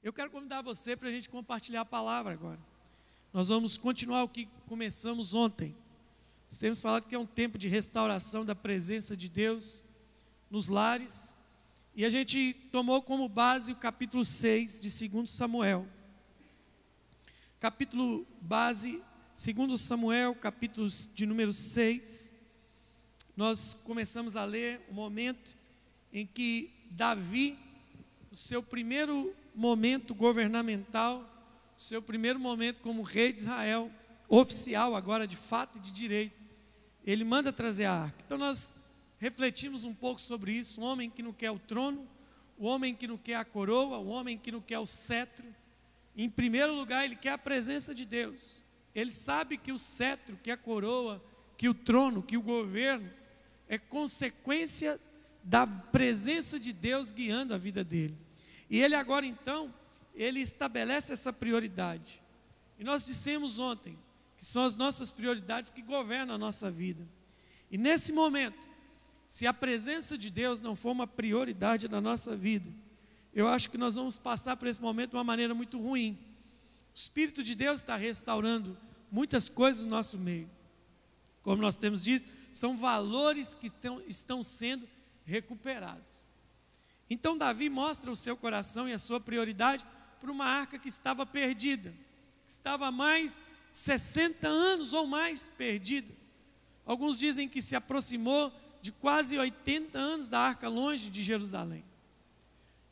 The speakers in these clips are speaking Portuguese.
Eu quero convidar você para a gente compartilhar a palavra agora. Nós vamos continuar o que começamos ontem. Nós temos falado que é um tempo de restauração da presença de Deus nos lares. E a gente tomou como base o capítulo 6 de 2 Samuel. Capítulo base, 2 Samuel, capítulo de número 6. Nós começamos a ler o momento em que Davi, o seu primeiro momento governamental, seu primeiro momento como rei de Israel, oficial agora de fato e de direito, ele manda trazer a arca. Então nós refletimos um pouco sobre isso, um homem que não quer o trono, o homem que não quer a coroa, o homem que não quer o cetro. Em primeiro lugar, ele quer a presença de Deus. Ele sabe que o cetro, que a coroa, que o trono, que o governo é consequência da presença de Deus guiando a vida dele. E ele agora então, ele estabelece essa prioridade. E nós dissemos ontem que são as nossas prioridades que governam a nossa vida. E nesse momento, se a presença de Deus não for uma prioridade na nossa vida, eu acho que nós vamos passar por esse momento de uma maneira muito ruim. O Espírito de Deus está restaurando muitas coisas no nosso meio. Como nós temos dito, são valores que estão, estão sendo recuperados. Então Davi mostra o seu coração e a sua prioridade para uma arca que estava perdida, que estava há mais 60 anos ou mais perdida. Alguns dizem que se aproximou de quase 80 anos da arca longe de Jerusalém.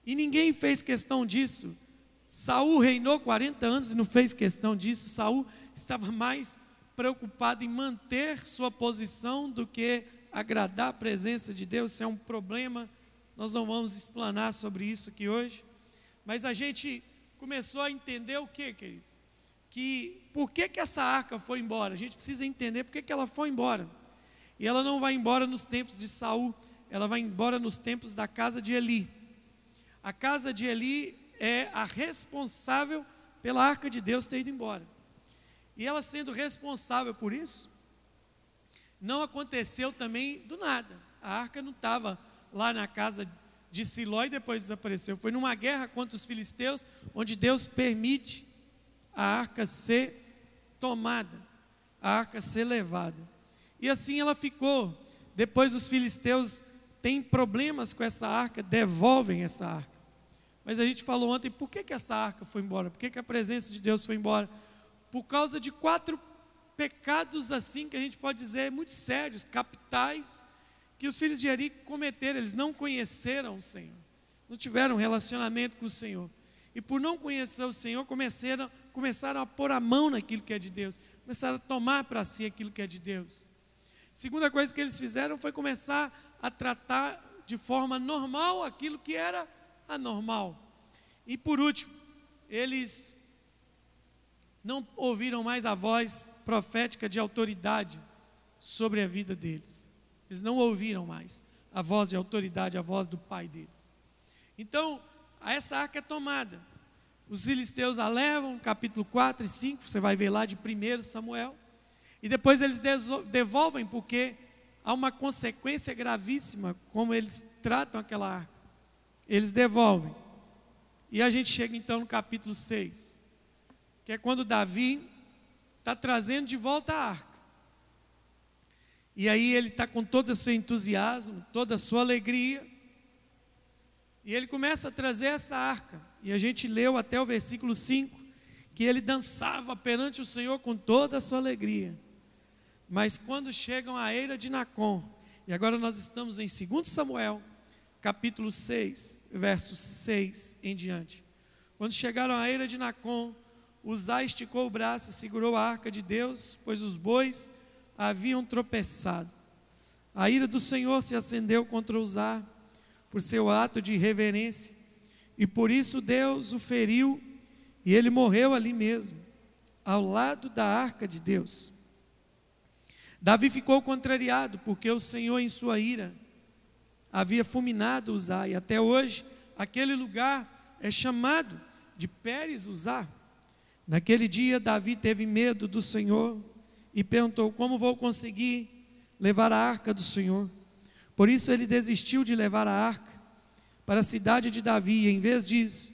E ninguém fez questão disso. Saul reinou 40 anos e não fez questão disso. Saul estava mais preocupado em manter sua posição do que agradar a presença de Deus. Isso é um problema nós não vamos explanar sobre isso aqui hoje, mas a gente começou a entender o que, queridos? Que por que, que essa arca foi embora? A gente precisa entender por que, que ela foi embora. E ela não vai embora nos tempos de Saul, ela vai embora nos tempos da casa de Eli. A casa de Eli é a responsável pela arca de Deus ter ido embora. E ela sendo responsável por isso, não aconteceu também do nada. A arca não estava lá na casa de Siló e depois desapareceu. Foi numa guerra contra os filisteus, onde Deus permite a arca ser tomada, a arca ser levada. E assim ela ficou. Depois os filisteus têm problemas com essa arca, devolvem essa arca. Mas a gente falou ontem, por que, que essa arca foi embora? Por que, que a presença de Deus foi embora? Por causa de quatro pecados assim que a gente pode dizer muito sérios, capitais, que os filhos de Eri cometeram, eles não conheceram o Senhor, não tiveram relacionamento com o Senhor. E por não conhecer o Senhor, começaram, começaram a pôr a mão naquilo que é de Deus, começaram a tomar para si aquilo que é de Deus. Segunda coisa que eles fizeram foi começar a tratar de forma normal aquilo que era anormal. E por último, eles não ouviram mais a voz profética de autoridade sobre a vida deles. Eles não ouviram mais a voz de autoridade, a voz do pai deles. Então, essa arca é tomada. Os filisteus a levam, capítulo 4 e 5, você vai ver lá de 1 Samuel. E depois eles devolvem, porque há uma consequência gravíssima como eles tratam aquela arca. Eles devolvem. E a gente chega então no capítulo 6, que é quando Davi está trazendo de volta a arca. E aí ele está com todo o seu entusiasmo, toda a sua alegria. E ele começa a trazer essa arca. E a gente leu até o versículo 5 que ele dançava perante o Senhor com toda a sua alegria. Mas quando chegam à eira de Nacon, e agora nós estamos em 2 Samuel, capítulo 6, versos 6 em diante. Quando chegaram à eira de Nacon, Uzá esticou o braço e segurou a arca de Deus, pois os bois haviam tropeçado. A ira do Senhor se acendeu contra Uzá por seu ato de irreverência, e por isso Deus o feriu e ele morreu ali mesmo, ao lado da arca de Deus. Davi ficou contrariado, porque o Senhor, em sua ira, havia fulminado Uzá, e até hoje aquele lugar é chamado de Pérez Uzá. Naquele dia, Davi teve medo do Senhor e perguntou: Como vou conseguir levar a arca do Senhor? Por isso ele desistiu de levar a arca para a cidade de Davi, e em vez disso,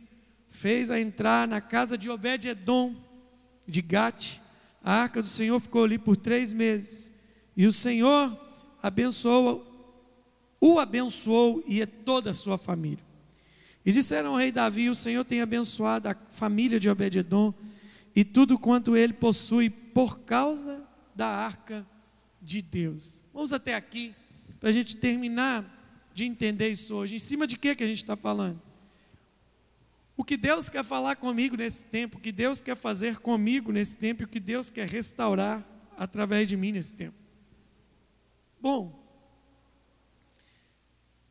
fez-a entrar na casa de Obed-Edom, de Gate. A arca do Senhor ficou ali por três meses. E o Senhor abençoou, o abençoou e toda a sua família. E disseram ao rei Davi: O Senhor tem abençoado a família de Obed-Edom e tudo quanto ele possui por causa da arca de Deus. Vamos até aqui para a gente terminar de entender isso hoje. Em cima de que que a gente está falando? O que Deus quer falar comigo nesse tempo, o que Deus quer fazer comigo nesse tempo, e o que Deus quer restaurar através de mim nesse tempo. Bom,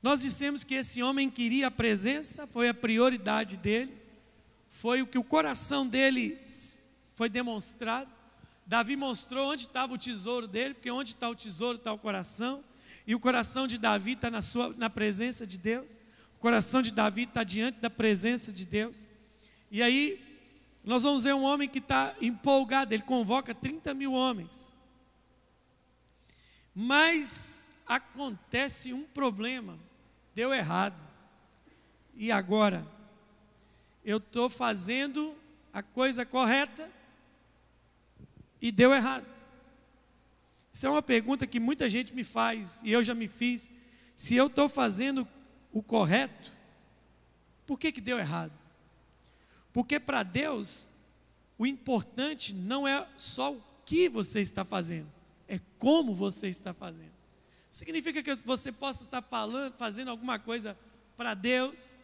nós dissemos que esse homem queria a presença, foi a prioridade dele, foi o que o coração dele foi demonstrado. Davi mostrou onde estava o tesouro dele, porque onde está o tesouro está o coração, e o coração de Davi está na, sua, na presença de Deus, o coração de Davi está diante da presença de Deus. E aí, nós vamos ver um homem que está empolgado, ele convoca 30 mil homens. Mas acontece um problema deu errado. E agora? Eu estou fazendo a coisa correta e deu errado. Isso é uma pergunta que muita gente me faz, e eu já me fiz. Se eu estou fazendo o correto, por que, que deu errado? Porque para Deus, o importante não é só o que você está fazendo, é como você está fazendo. Significa que você possa estar falando, fazendo alguma coisa para Deus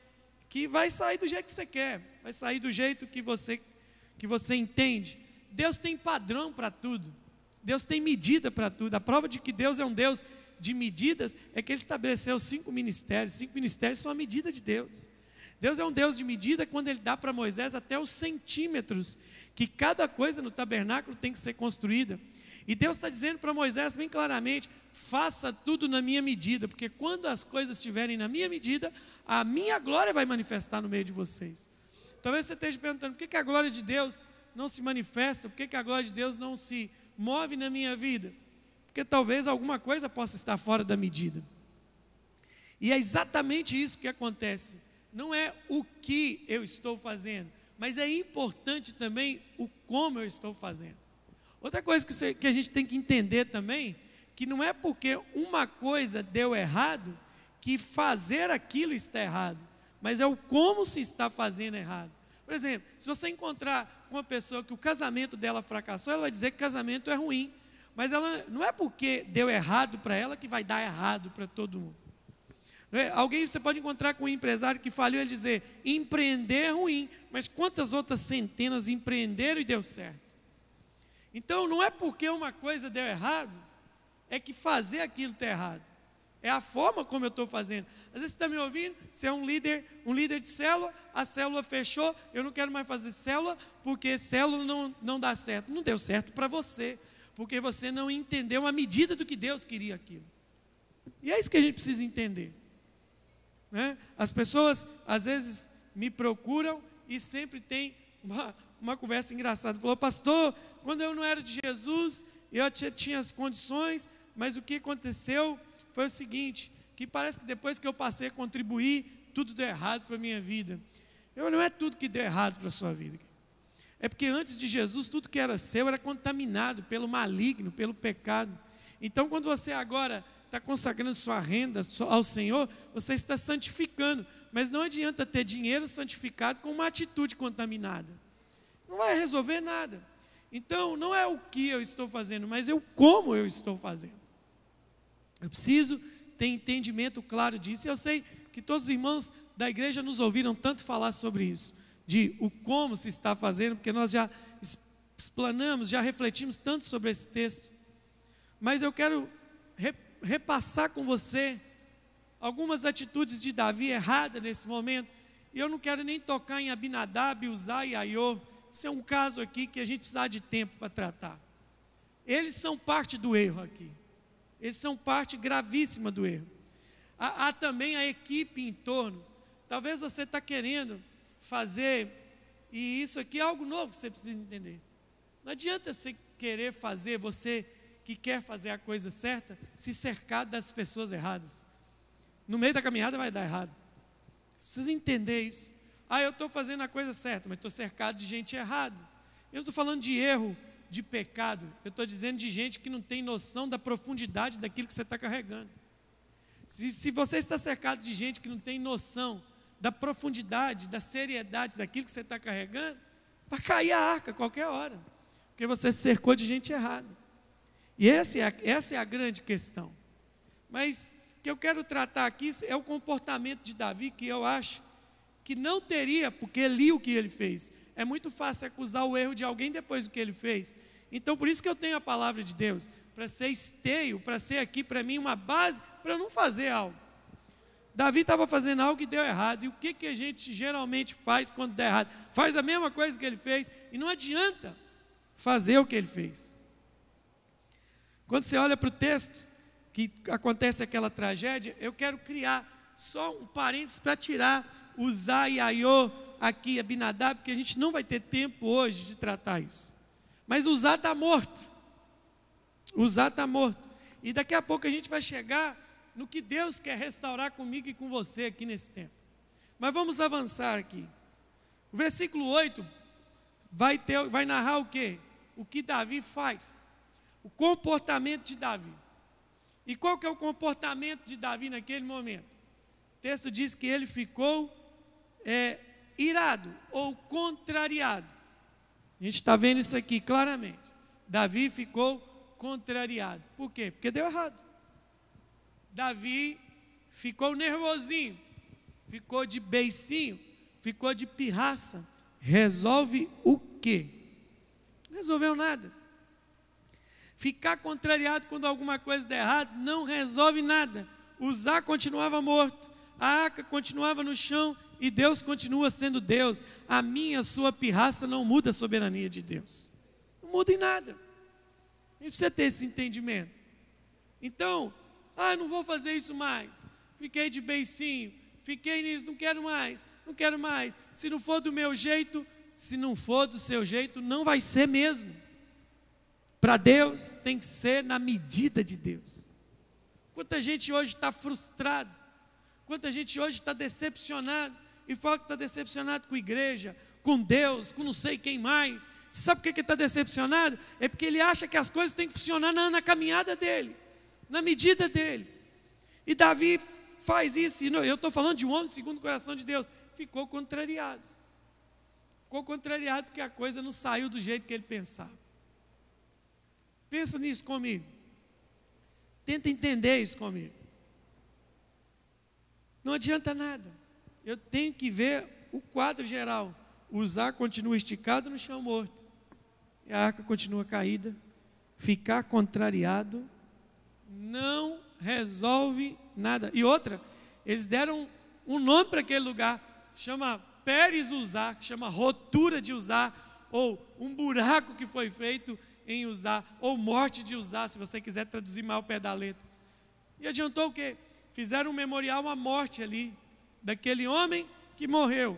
que vai sair do jeito que você quer, vai sair do jeito que você que você entende. Deus tem padrão para tudo. Deus tem medida para tudo. A prova de que Deus é um Deus de medidas é que ele estabeleceu cinco ministérios. Cinco ministérios são a medida de Deus. Deus é um Deus de medida quando ele dá para Moisés até os centímetros que cada coisa no tabernáculo tem que ser construída. E Deus está dizendo para Moisés bem claramente: faça tudo na minha medida, porque quando as coisas estiverem na minha medida, a minha glória vai manifestar no meio de vocês. Talvez você esteja perguntando: por que, que a glória de Deus não se manifesta? Por que, que a glória de Deus não se move na minha vida? Porque talvez alguma coisa possa estar fora da medida. E é exatamente isso que acontece. Não é o que eu estou fazendo, mas é importante também o como eu estou fazendo. Outra coisa que, você, que a gente tem que entender também, que não é porque uma coisa deu errado que fazer aquilo está errado, mas é o como se está fazendo errado. Por exemplo, se você encontrar com uma pessoa que o casamento dela fracassou, ela vai dizer que casamento é ruim, mas ela não é porque deu errado para ela que vai dar errado para todo mundo. É? Alguém você pode encontrar com um empresário que falhou e dizer empreender é ruim, mas quantas outras centenas empreenderam e deu certo? Então não é porque uma coisa deu errado, é que fazer aquilo está errado. É a forma como eu estou fazendo. Às vezes você está me ouvindo, você é um líder, um líder de célula, a célula fechou, eu não quero mais fazer célula, porque célula não, não dá certo. Não deu certo para você, porque você não entendeu a medida do que Deus queria aquilo. E é isso que a gente precisa entender. Né? As pessoas às vezes me procuram e sempre tem uma, uma conversa engraçada. Falou, pastor, quando eu não era de Jesus, eu tinha as condições, mas o que aconteceu foi o seguinte: que parece que depois que eu passei a contribuir, tudo deu errado para a minha vida. Eu, não é tudo que deu errado para a sua vida. É porque antes de Jesus, tudo que era seu era contaminado pelo maligno, pelo pecado. Então, quando você agora está consagrando sua renda ao Senhor, você está santificando. Mas não adianta ter dinheiro santificado com uma atitude contaminada não vai resolver nada. Então, não é o que eu estou fazendo, mas é o como eu estou fazendo. Eu preciso ter entendimento claro disso. E eu sei que todos os irmãos da igreja nos ouviram tanto falar sobre isso, de o como se está fazendo, porque nós já explanamos, já refletimos tanto sobre esse texto. Mas eu quero repassar com você algumas atitudes de Davi erradas nesse momento. E eu não quero nem tocar em Abinadab, Uzai e Aiô, isso é um caso aqui que a gente precisa de tempo para tratar. Eles são parte do erro aqui. Eles são parte gravíssima do erro. Há, há também a equipe em torno. Talvez você está querendo fazer, e isso aqui é algo novo que você precisa entender. Não adianta você querer fazer, você que quer fazer a coisa certa, se cercar das pessoas erradas. No meio da caminhada vai dar errado. Você precisa entender isso. Ah, eu estou fazendo a coisa certa, mas estou cercado de gente errada. Eu não estou falando de erro, de pecado. Eu estou dizendo de gente que não tem noção da profundidade daquilo que você está carregando. Se, se você está cercado de gente que não tem noção da profundidade, da seriedade daquilo que você está carregando, vai cair a arca qualquer hora, porque você se cercou de gente errada. E essa é a, essa é a grande questão. Mas o que eu quero tratar aqui é o comportamento de Davi, que eu acho que não teria, porque li o que ele fez. É muito fácil acusar o erro de alguém depois do que ele fez. Então, por isso que eu tenho a palavra de Deus, para ser esteio, para ser aqui para mim uma base para não fazer algo. Davi estava fazendo algo que deu errado. E o que, que a gente geralmente faz quando dá errado? Faz a mesma coisa que ele fez e não adianta fazer o que ele fez. Quando você olha para o texto, que acontece aquela tragédia, eu quero criar só um parênteses para tirar o e aqui, Abinadab, porque a gente não vai ter tempo hoje de tratar isso. Mas o Zá está morto. O Zá está morto. E daqui a pouco a gente vai chegar no que Deus quer restaurar comigo e com você aqui nesse tempo. Mas vamos avançar aqui. O versículo 8 vai, ter, vai narrar o que? O que Davi faz. O comportamento de Davi. E qual que é o comportamento de Davi naquele momento? O texto diz que ele ficou é, irado ou contrariado. A gente está vendo isso aqui claramente. Davi ficou contrariado. Por quê? Porque deu errado. Davi ficou nervosinho, ficou de beicinho, ficou de pirraça. Resolve o quê? Resolveu nada. Ficar contrariado quando alguma coisa der errado não resolve nada. Uzá continuava morto, a arca continuava no chão e Deus continua sendo Deus. A minha, a sua pirraça não muda a soberania de Deus. Não muda em nada. A gente precisa ter esse entendimento. Então, ah, não vou fazer isso mais. Fiquei de beicinho, fiquei nisso, não quero mais, não quero mais. Se não for do meu jeito, se não for do seu jeito, não vai ser mesmo. Para Deus tem que ser na medida de Deus. Quanta gente hoje está frustrado, quanta gente hoje está decepcionado, e fala que está decepcionado com a igreja, com Deus, com não sei quem mais. Sabe por que está decepcionado? É porque ele acha que as coisas têm que funcionar na, na caminhada dele na medida dele. E Davi faz isso, e eu estou falando de um homem segundo o coração de Deus, ficou contrariado. Ficou contrariado porque a coisa não saiu do jeito que ele pensava. Pensa nisso comigo. Tenta entender isso comigo. Não adianta nada. Eu tenho que ver o quadro geral. Usar continua esticado no chão morto. E a arca continua caída. Ficar contrariado não resolve nada. E outra, eles deram um nome para aquele lugar, chama Pérez usar, chama rotura de usar, ou um buraco que foi feito em usar, ou morte de usar, se você quiser traduzir mal o pé da letra. E adiantou o quê? Fizeram um memorial à morte ali, daquele homem que morreu.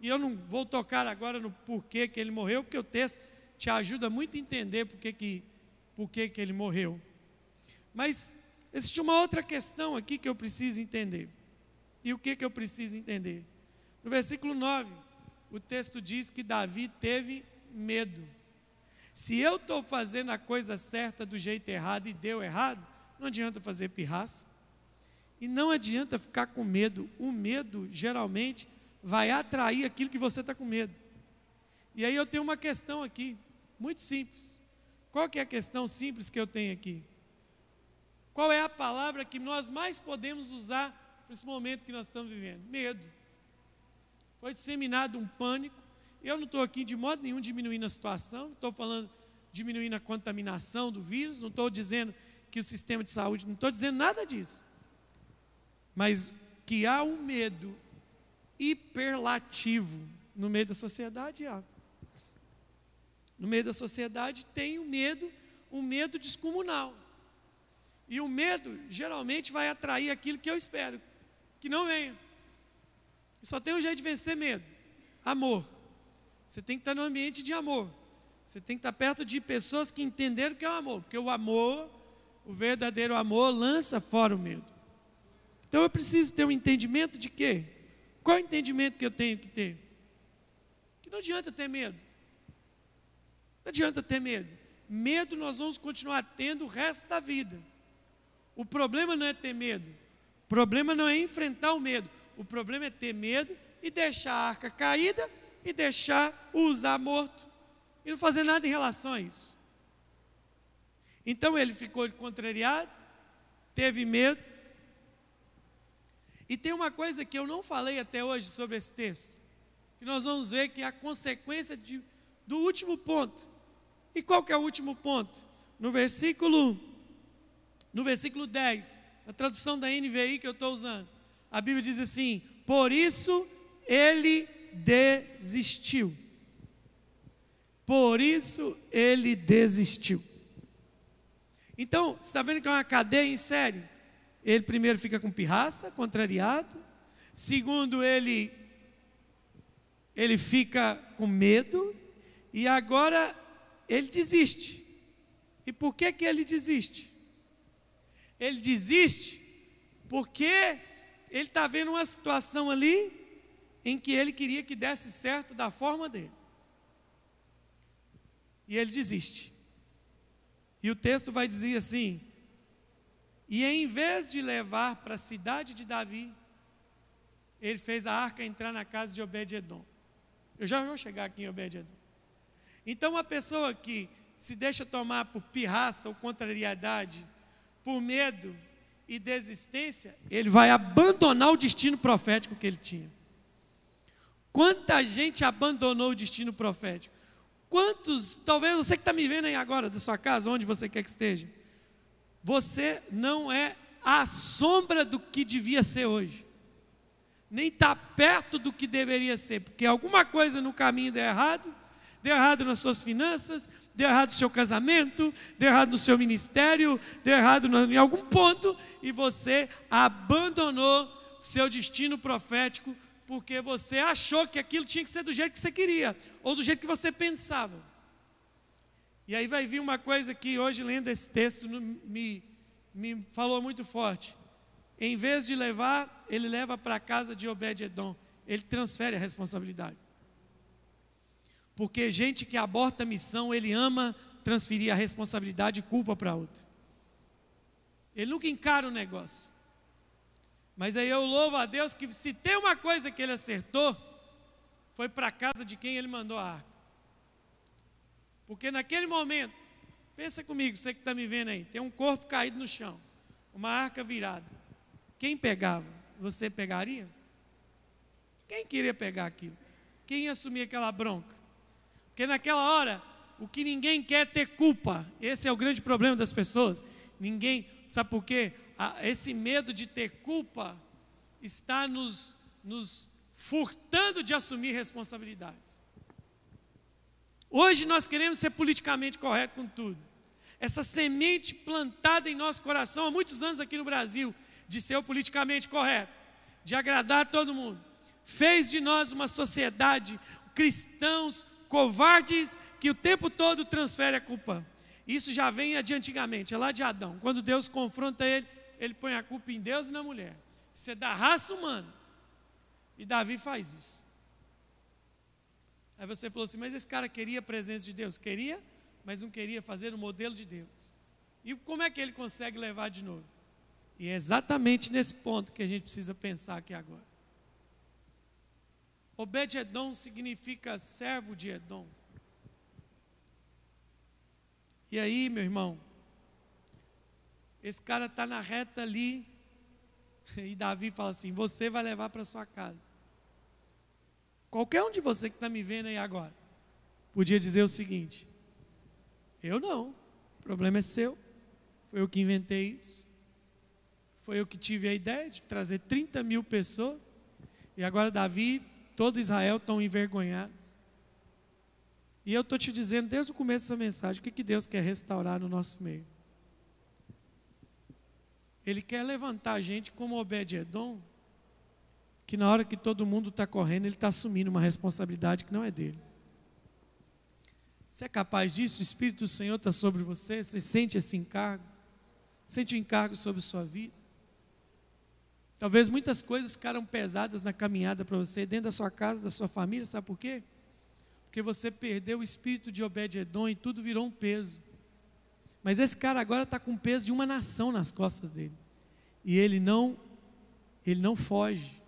E eu não vou tocar agora no porquê que ele morreu, porque o texto te ajuda muito a entender porquê que, porquê que ele morreu. Mas existe uma outra questão aqui que eu preciso entender. E o que, que eu preciso entender? No versículo 9, o texto diz que Davi teve medo. Se eu estou fazendo a coisa certa do jeito errado e deu errado, não adianta fazer pirraça. E não adianta ficar com medo. O medo, geralmente, vai atrair aquilo que você está com medo. E aí eu tenho uma questão aqui, muito simples. Qual que é a questão simples que eu tenho aqui? Qual é a palavra que nós mais podemos usar para esse momento que nós estamos vivendo? Medo. Foi disseminado um pânico. Eu não estou aqui de modo nenhum diminuindo a situação, não estou falando diminuindo a contaminação do vírus, não estou dizendo que o sistema de saúde, não estou dizendo nada disso. Mas que há um medo hiperlativo no meio da sociedade, há. No meio da sociedade tem o um medo, um medo descomunal. E o medo geralmente vai atrair aquilo que eu espero, que não venha. Só tem um jeito de vencer medo: amor. Você tem que estar no ambiente de amor. Você tem que estar perto de pessoas que entenderam o que é o amor, porque o amor, o verdadeiro amor, lança fora o medo. Então eu preciso ter um entendimento de quê? Qual é o entendimento que eu tenho que ter? Que não adianta ter medo. Não adianta ter medo. Medo nós vamos continuar tendo o resto da vida. O problema não é ter medo. O problema não é enfrentar o medo. O problema é ter medo e deixar a arca caída e deixar o usar morto e não fazer nada em relação a isso. Então ele ficou contrariado, teve medo. E tem uma coisa que eu não falei até hoje sobre esse texto, que nós vamos ver que é a consequência de, do último ponto. E qual que é o último ponto? No versículo no versículo 10, na tradução da NVI que eu estou usando, a Bíblia diz assim: Por isso ele desistiu. Por isso ele desistiu. Então, você está vendo que é uma cadeia em série? Ele primeiro fica com pirraça, contrariado. Segundo, ele ele fica com medo e agora ele desiste. E por que que ele desiste? Ele desiste porque ele está vendo uma situação ali em que ele queria que desse certo da forma dele. E ele desiste. E o texto vai dizer assim: e em vez de levar para a cidade de Davi, ele fez a arca entrar na casa de Obed-Edom. Eu já vou chegar aqui em Obed-Edom. Então, uma pessoa que se deixa tomar por pirraça ou contrariedade, por medo e desistência, ele vai abandonar o destino profético que ele tinha. Quanta gente abandonou o destino profético? Quantos, talvez você que está me vendo aí agora, da sua casa, onde você quer que esteja, você não é a sombra do que devia ser hoje, nem está perto do que deveria ser, porque alguma coisa no caminho deu errado, deu errado nas suas finanças, deu errado no seu casamento, deu errado no seu ministério, deu errado em algum ponto, e você abandonou seu destino profético porque você achou que aquilo tinha que ser do jeito que você queria, ou do jeito que você pensava. E aí vai vir uma coisa que hoje, lendo esse texto, me, me falou muito forte. Em vez de levar, ele leva para a casa de Obed-Edom. Ele transfere a responsabilidade. Porque gente que aborta a missão, ele ama transferir a responsabilidade e culpa para outro. Ele nunca encara o negócio. Mas aí eu louvo a Deus que se tem uma coisa que ele acertou, foi para a casa de quem ele mandou a arca. Porque naquele momento, pensa comigo, você que está me vendo aí, tem um corpo caído no chão, uma arca virada. Quem pegava? Você pegaria? Quem queria pegar aquilo? Quem ia assumir aquela bronca? Porque naquela hora, o que ninguém quer é ter culpa. Esse é o grande problema das pessoas. Ninguém, sabe por quê? esse medo de ter culpa está nos, nos furtando de assumir responsabilidades. Hoje nós queremos ser politicamente correto com tudo. Essa semente plantada em nosso coração há muitos anos aqui no Brasil, de ser o politicamente correto, de agradar a todo mundo, fez de nós uma sociedade, cristãos covardes, que o tempo todo transfere a culpa. Isso já vem de antigamente, é lá de Adão. Quando Deus confronta ele, ele põe a culpa em Deus e na mulher. Isso é da raça humana. E Davi faz isso. Aí você falou assim: mas esse cara queria a presença de Deus? Queria, mas não queria fazer o modelo de Deus. E como é que ele consegue levar de novo? E é exatamente nesse ponto que a gente precisa pensar aqui agora. Obed-Edom significa servo de Edom. E aí, meu irmão, esse cara está na reta ali. E Davi fala assim: Você vai levar para sua casa. Qualquer um de você que está me vendo aí agora, podia dizer o seguinte: Eu não, o problema é seu. Foi eu que inventei isso. Foi eu que tive a ideia de trazer 30 mil pessoas. E agora Davi, todo Israel estão envergonhados. E eu estou te dizendo desde o começo dessa mensagem o que, que Deus quer restaurar no nosso meio. Ele quer levantar a gente como Obed-Edom, que na hora que todo mundo está correndo, ele está assumindo uma responsabilidade que não é dele. Você é capaz disso? O Espírito do Senhor está sobre você? Você sente esse encargo? Sente o encargo sobre sua vida? Talvez muitas coisas ficaram pesadas na caminhada para você, dentro da sua casa, da sua família, sabe por quê? Porque você perdeu o espírito de Obed-Edom e tudo virou um peso. Mas esse cara agora está com o peso de uma nação nas costas dele. E ele não, ele não foge.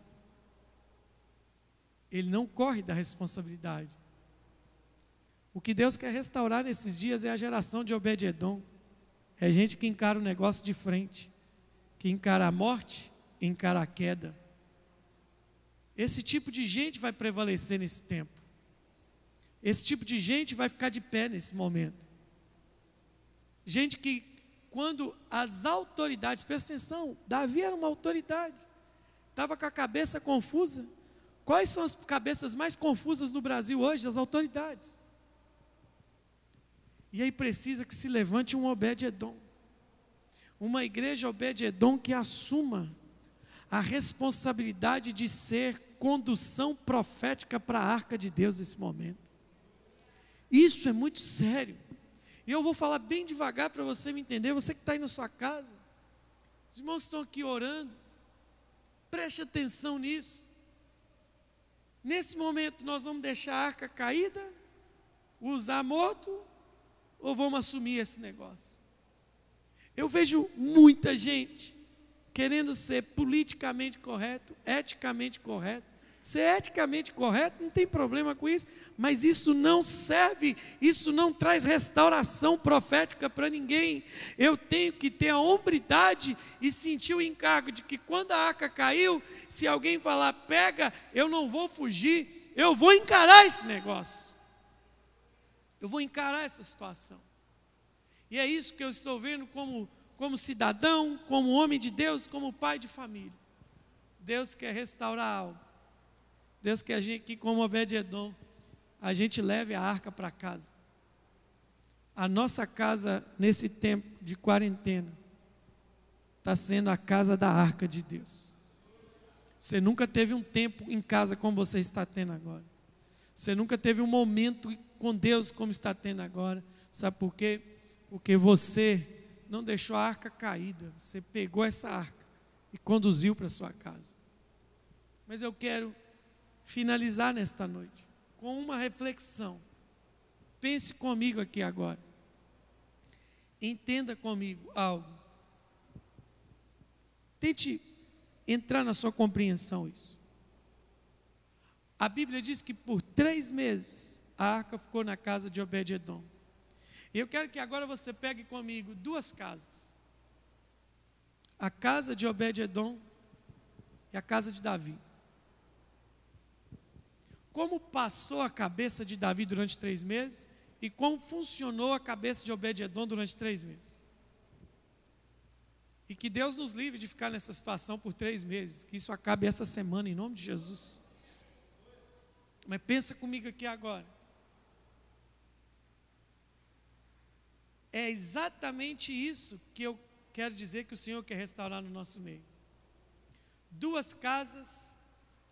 Ele não corre da responsabilidade. O que Deus quer restaurar nesses dias é a geração de Obed-Edom. É gente que encara o negócio de frente, que encara a morte, encara a queda. Esse tipo de gente vai prevalecer nesse tempo. Esse tipo de gente vai ficar de pé nesse momento. Gente que, quando as autoridades, presta atenção, Davi era uma autoridade, estava com a cabeça confusa. Quais são as cabeças mais confusas no Brasil hoje? As autoridades. E aí precisa que se levante um Obed-Edom. Uma igreja Obed-Edom que assuma a responsabilidade de ser condução profética para a arca de Deus nesse momento. Isso é muito sério. E eu vou falar bem devagar para você me entender. Você que está aí na sua casa, os irmãos estão aqui orando, preste atenção nisso. Nesse momento, nós vamos deixar a arca caída, usar morto, ou vamos assumir esse negócio? Eu vejo muita gente querendo ser politicamente correto, eticamente correto, Ser eticamente correto, não tem problema com isso, mas isso não serve, isso não traz restauração profética para ninguém. Eu tenho que ter a hombridade e sentir o encargo de que quando a arca caiu, se alguém falar, pega, eu não vou fugir, eu vou encarar esse negócio. Eu vou encarar essa situação. E é isso que eu estou vendo como, como cidadão, como homem de Deus, como pai de família. Deus quer restaurar algo. Deus quer a gente que, como Obed-Edom, a gente leve a arca para casa. A nossa casa, nesse tempo de quarentena, está sendo a casa da arca de Deus. Você nunca teve um tempo em casa como você está tendo agora. Você nunca teve um momento com Deus como está tendo agora. Sabe por quê? Porque você não deixou a arca caída. Você pegou essa arca e conduziu para sua casa. Mas eu quero finalizar nesta noite com uma reflexão. Pense comigo aqui agora. Entenda comigo algo. Tente entrar na sua compreensão isso. A Bíblia diz que por três meses a arca ficou na casa de Obed-Edom. Eu quero que agora você pegue comigo duas casas: a casa de Obed-Edom e a casa de Davi como passou a cabeça de Davi durante três meses e como funcionou a cabeça de Obed-Edom durante três meses. E que Deus nos livre de ficar nessa situação por três meses, que isso acabe essa semana, em nome de Jesus. Mas pensa comigo aqui agora. É exatamente isso que eu quero dizer que o Senhor quer restaurar no nosso meio. Duas casas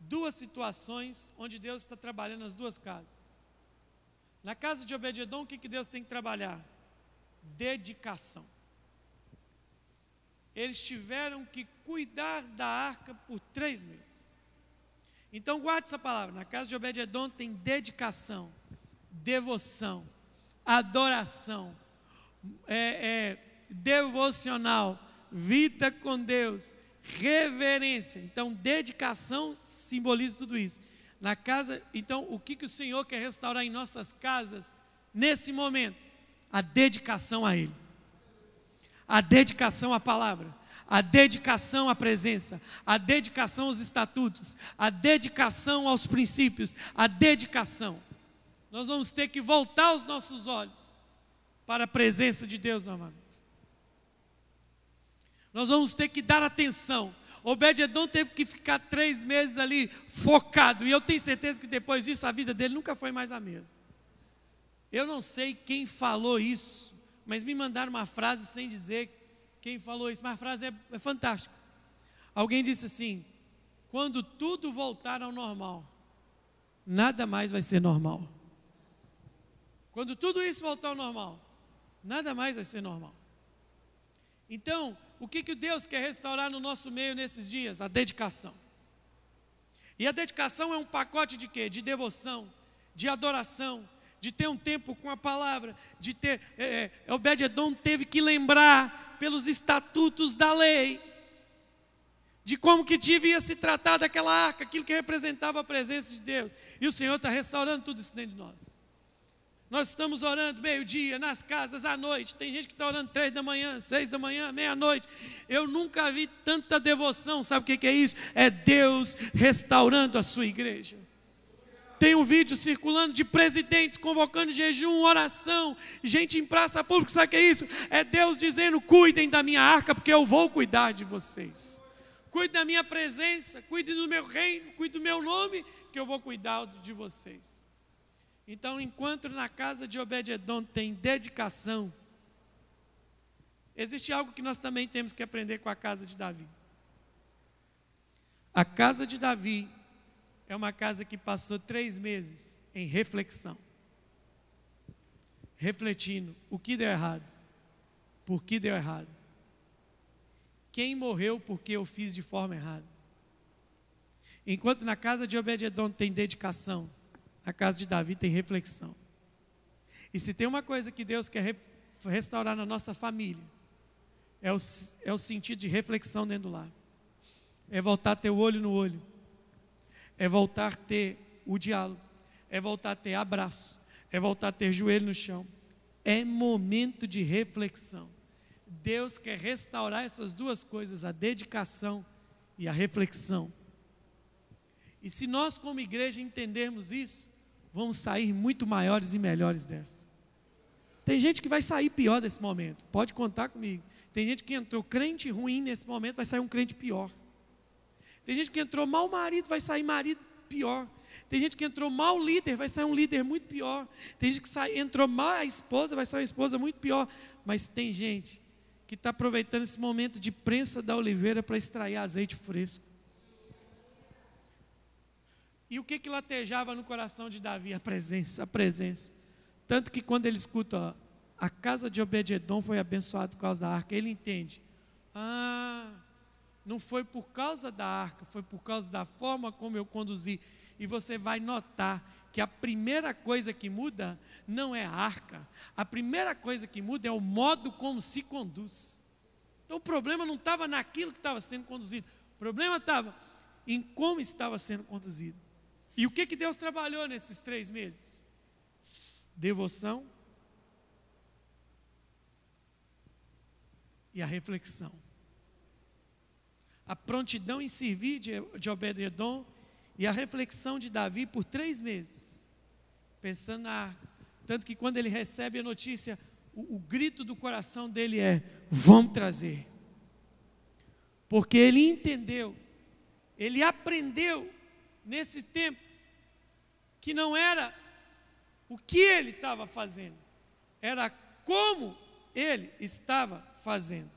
duas situações onde Deus está trabalhando nas duas casas. Na casa de Obededon, o que, que Deus tem que trabalhar? Dedicação. Eles tiveram que cuidar da arca por três meses. Então guarde essa palavra. Na casa de Obededon tem dedicação, devoção, adoração, é, é, devocional, vida com Deus, reverência. Então, dedicação simboliza tudo isso. Na casa, então, o que, que o Senhor quer restaurar em nossas casas nesse momento? A dedicação a Ele, a dedicação à palavra, a dedicação à presença, a dedicação aos estatutos, a dedicação aos princípios, a dedicação. Nós vamos ter que voltar os nossos olhos para a presença de Deus novamente. Nós vamos ter que dar atenção. Obed-Edom teve que ficar três meses ali focado. E eu tenho certeza que depois disso a vida dele nunca foi mais a mesma. Eu não sei quem falou isso, mas me mandaram uma frase sem dizer quem falou isso. Mas a frase é, é fantástica. Alguém disse assim: quando tudo voltar ao normal, nada mais vai ser normal. Quando tudo isso voltar ao normal, nada mais vai ser normal. Então, o que, que Deus quer restaurar no nosso meio nesses dias? A dedicação. E a dedicação é um pacote de quê? De devoção, de adoração, de ter um tempo com a palavra, de ter. É, é Obed-Edom teve que lembrar pelos estatutos da lei de como que devia se tratar daquela arca, aquilo que representava a presença de Deus. E o Senhor está restaurando tudo isso dentro de nós. Nós estamos orando meio-dia, nas casas, à noite. Tem gente que está orando três da manhã, seis da manhã, meia-noite. Eu nunca vi tanta devoção. Sabe o que, é isso? É Deus restaurando a sua igreja. Tem um vídeo circulando de presidentes convocando jejum, oração, gente em praça pública. Sabe o que é isso? É Deus dizendo: cuidem da minha arca, porque eu vou cuidar de vocês. Cuide da minha presença, cuide do meu reino, cuide do meu nome, que eu vou cuidar de vocês. Então, enquanto na casa de Obed-Edom tem dedicação, existe algo que nós também temos que aprender com a casa de Davi. A casa de Davi é uma casa que passou três meses em reflexão, refletindo o que deu errado, por que deu errado, quem morreu porque eu fiz de forma errada. Enquanto na casa de Obed-Edom tem dedicação, a casa de Davi tem reflexão. E se tem uma coisa que Deus quer restaurar na nossa família, é o, é o sentido de reflexão dentro do lar. É voltar a ter o olho no olho. É voltar a ter o diálogo. É voltar a ter abraço. É voltar a ter joelho no chão. É momento de reflexão. Deus quer restaurar essas duas coisas, a dedicação e a reflexão. E se nós, como igreja, entendermos isso, vamos sair muito maiores e melhores dessa. Tem gente que vai sair pior desse momento, pode contar comigo. Tem gente que entrou crente ruim nesse momento, vai sair um crente pior. Tem gente que entrou mal marido, vai sair marido pior. Tem gente que entrou mal líder, vai sair um líder muito pior. Tem gente que sai, entrou mal a esposa, vai sair uma esposa muito pior. Mas tem gente que está aproveitando esse momento de prensa da oliveira para extrair azeite fresco. E o que que latejava no coração de Davi? A presença, a presença. Tanto que quando ele escuta, ó, a casa de Obed-Edom foi abençoada por causa da arca, ele entende. Ah, não foi por causa da arca, foi por causa da forma como eu conduzi. E você vai notar que a primeira coisa que muda não é a arca, a primeira coisa que muda é o modo como se conduz. Então o problema não estava naquilo que estava sendo conduzido, o problema estava em como estava sendo conduzido. E o que, que Deus trabalhou nesses três meses? Devoção e a reflexão. A prontidão em servir de, de Obed-Edom e a reflexão de Davi por três meses, pensando na arca. Tanto que quando ele recebe a notícia, o, o grito do coração dele é: Vamos trazer. Porque ele entendeu, ele aprendeu nesse tempo que não era o que ele estava fazendo, era como ele estava fazendo.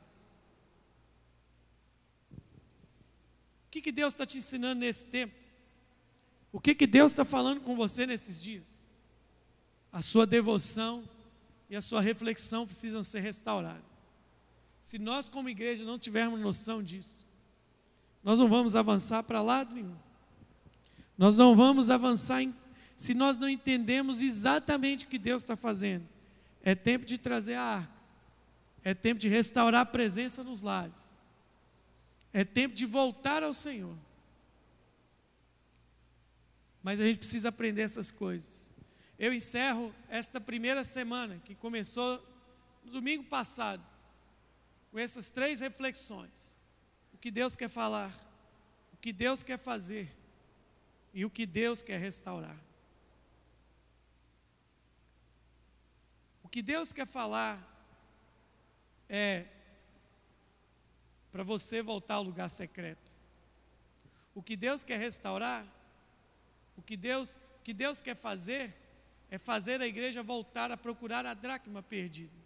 O que, que Deus está te ensinando nesse tempo? O que, que Deus está falando com você nesses dias? A sua devoção e a sua reflexão precisam ser restauradas. Se nós, como igreja, não tivermos noção disso, nós não vamos avançar para lado nenhum. Nós não vamos avançar em, se nós não entendemos exatamente o que Deus está fazendo. É tempo de trazer a arca. É tempo de restaurar a presença nos lares. É tempo de voltar ao Senhor. Mas a gente precisa aprender essas coisas. Eu encerro esta primeira semana, que começou no domingo passado, com essas três reflexões. O que Deus quer falar, o que Deus quer fazer e o que Deus quer restaurar. Que Deus quer falar é para você voltar ao lugar secreto. O que Deus quer restaurar, o que Deus, que Deus quer fazer é fazer a igreja voltar a procurar a dracma perdida.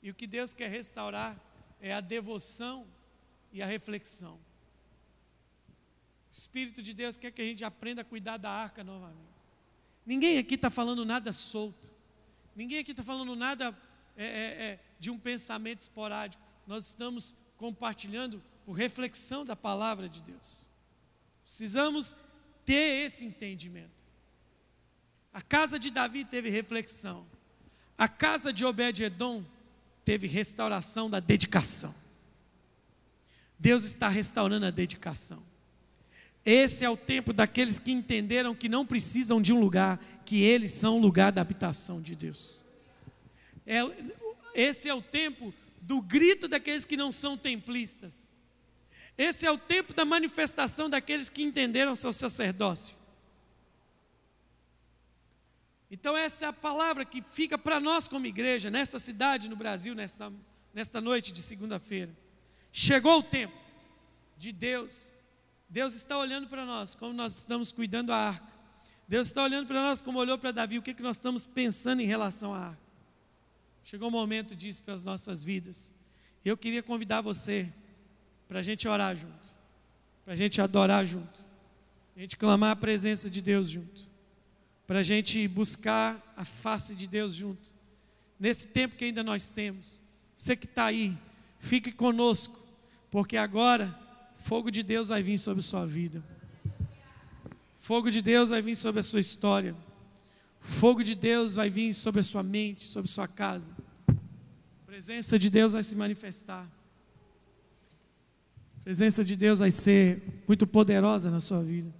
E o que Deus quer restaurar é a devoção e a reflexão. O Espírito de Deus quer que a gente aprenda a cuidar da arca novamente. Ninguém aqui está falando nada solto. Ninguém aqui está falando nada é, é, é, de um pensamento esporádico. nós estamos compartilhando por reflexão da palavra de Deus. Precisamos ter esse entendimento. A casa de Davi teve reflexão. A casa de Obed-edom teve restauração da dedicação. Deus está restaurando a dedicação. Esse é o tempo daqueles que entenderam que não precisam de um lugar, que eles são o lugar da habitação de Deus. É, esse é o tempo do grito daqueles que não são templistas. Esse é o tempo da manifestação daqueles que entenderam seu sacerdócio. Então, essa é a palavra que fica para nós como igreja, nessa cidade, no Brasil, nesta, nesta noite de segunda-feira. Chegou o tempo de Deus. Deus está olhando para nós, como nós estamos cuidando da arca. Deus está olhando para nós, como olhou para Davi, o que, que nós estamos pensando em relação à arca. Chegou o momento disso para as nossas vidas. Eu queria convidar você para a gente orar junto, para a gente adorar junto, a gente clamar a presença de Deus junto, para a gente buscar a face de Deus junto. Nesse tempo que ainda nós temos, você que está aí, fique conosco, porque agora fogo de Deus vai vir sobre a sua vida. Fogo de Deus vai vir sobre a sua história. Fogo de Deus vai vir sobre a sua mente, sobre a sua casa. A presença de Deus vai se manifestar. A presença de Deus vai ser muito poderosa na sua vida.